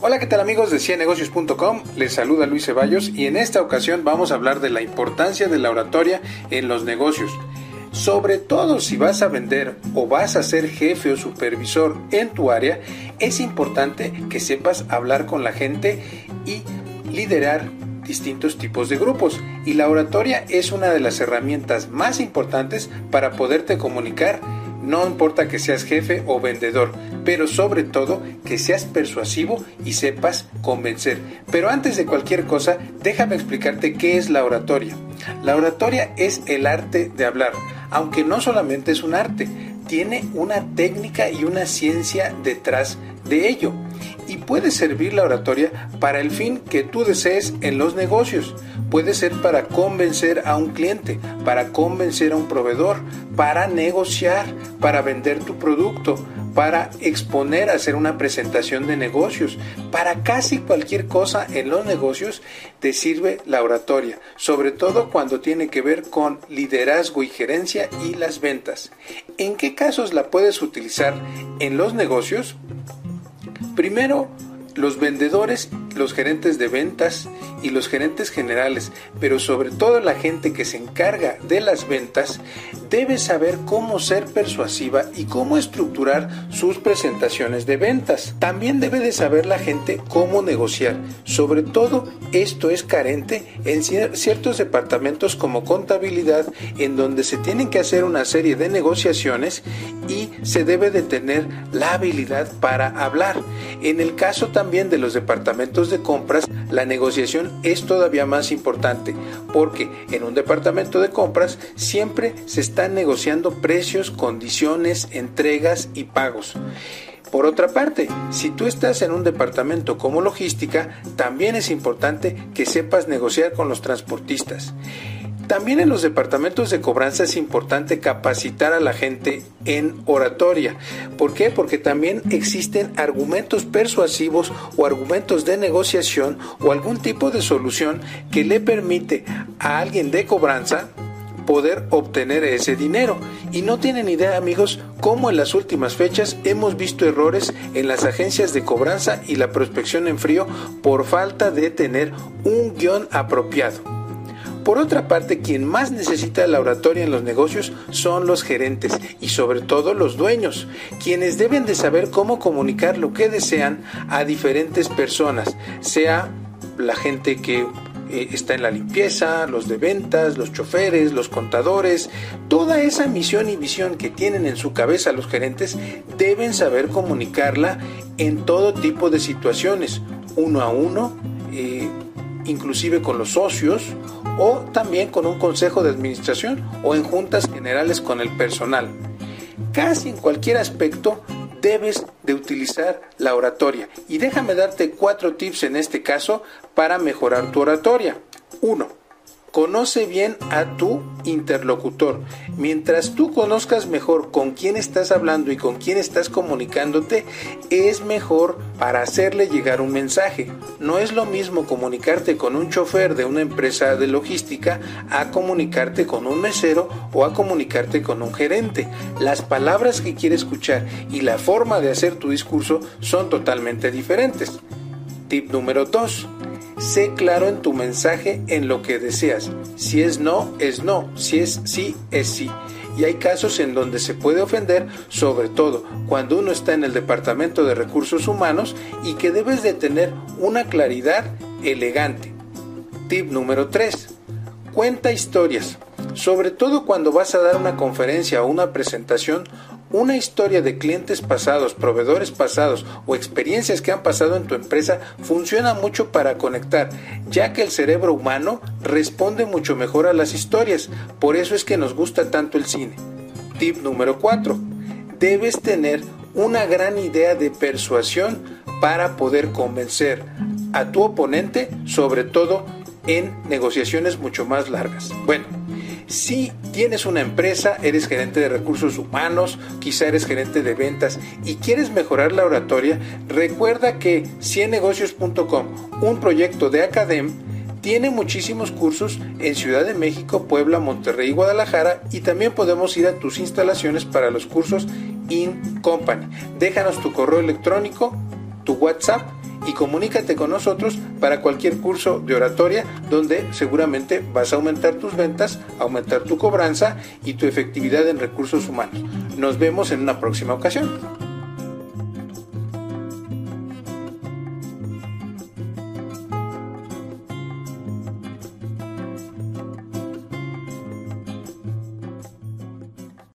Hola, ¿qué tal amigos de cienegocios.com? Les saluda Luis Ceballos y en esta ocasión vamos a hablar de la importancia de la oratoria en los negocios. Sobre todo si vas a vender o vas a ser jefe o supervisor en tu área, es importante que sepas hablar con la gente y liderar distintos tipos de grupos. Y la oratoria es una de las herramientas más importantes para poderte comunicar no importa que seas jefe o vendedor, pero sobre todo que seas persuasivo y sepas convencer. Pero antes de cualquier cosa, déjame explicarte qué es la oratoria. La oratoria es el arte de hablar, aunque no solamente es un arte, tiene una técnica y una ciencia detrás de ello y puede servir la oratoria para el fin que tú desees en los negocios. Puede ser para convencer a un cliente, para convencer a un proveedor, para negociar, para vender tu producto, para exponer, hacer una presentación de negocios. Para casi cualquier cosa en los negocios te sirve la oratoria, sobre todo cuando tiene que ver con liderazgo y gerencia y las ventas. ¿En qué casos la puedes utilizar en los negocios? Primero, los vendedores, los gerentes de ventas y los gerentes generales, pero sobre todo la gente que se encarga de las ventas, debe saber cómo ser persuasiva y cómo estructurar sus presentaciones de ventas. También debe de saber la gente cómo negociar. Sobre todo, esto es carente en ciertos departamentos como contabilidad, en donde se tienen que hacer una serie de negociaciones y se debe de tener la habilidad para hablar. En el caso también de los departamentos de compras, la negociación es todavía más importante porque en un departamento de compras siempre se están negociando precios, condiciones, entregas y pagos. Por otra parte, si tú estás en un departamento como logística, también es importante que sepas negociar con los transportistas. También en los departamentos de cobranza es importante capacitar a la gente en oratoria. ¿Por qué? Porque también existen argumentos persuasivos o argumentos de negociación o algún tipo de solución que le permite a alguien de cobranza poder obtener ese dinero. Y no tienen idea, amigos, cómo en las últimas fechas hemos visto errores en las agencias de cobranza y la prospección en frío por falta de tener un guion apropiado. Por otra parte, quien más necesita la oratoria en los negocios son los gerentes y sobre todo los dueños, quienes deben de saber cómo comunicar lo que desean a diferentes personas, sea la gente que eh, está en la limpieza, los de ventas, los choferes, los contadores, toda esa misión y visión que tienen en su cabeza los gerentes deben saber comunicarla en todo tipo de situaciones, uno a uno, eh, inclusive con los socios o también con un consejo de administración o en juntas generales con el personal. Casi en cualquier aspecto debes de utilizar la oratoria. Y déjame darte cuatro tips en este caso para mejorar tu oratoria. 1 Conoce bien a tu interlocutor. Mientras tú conozcas mejor con quién estás hablando y con quién estás comunicándote, es mejor para hacerle llegar un mensaje. No es lo mismo comunicarte con un chofer de una empresa de logística a comunicarte con un mesero o a comunicarte con un gerente. Las palabras que quiere escuchar y la forma de hacer tu discurso son totalmente diferentes. Tip número 2 Sé claro en tu mensaje en lo que deseas. Si es no, es no. Si es sí, es sí. Y hay casos en donde se puede ofender, sobre todo cuando uno está en el Departamento de Recursos Humanos y que debes de tener una claridad elegante. Tip número 3. Cuenta historias. Sobre todo cuando vas a dar una conferencia o una presentación una historia de clientes pasados, proveedores pasados o experiencias que han pasado en tu empresa funciona mucho para conectar, ya que el cerebro humano responde mucho mejor a las historias. Por eso es que nos gusta tanto el cine. Tip número 4. Debes tener una gran idea de persuasión para poder convencer a tu oponente, sobre todo en negociaciones mucho más largas. Bueno, si tienes una empresa, eres gerente de recursos humanos, quizá eres gerente de ventas y quieres mejorar la oratoria, recuerda que ciennegocios.com, un proyecto de Academ, tiene muchísimos cursos en Ciudad de México, Puebla, Monterrey y Guadalajara y también podemos ir a tus instalaciones para los cursos in company. Déjanos tu correo electrónico, tu WhatsApp y comunícate con nosotros para cualquier curso de oratoria donde seguramente vas a aumentar tus ventas, aumentar tu cobranza y tu efectividad en recursos humanos. Nos vemos en una próxima ocasión.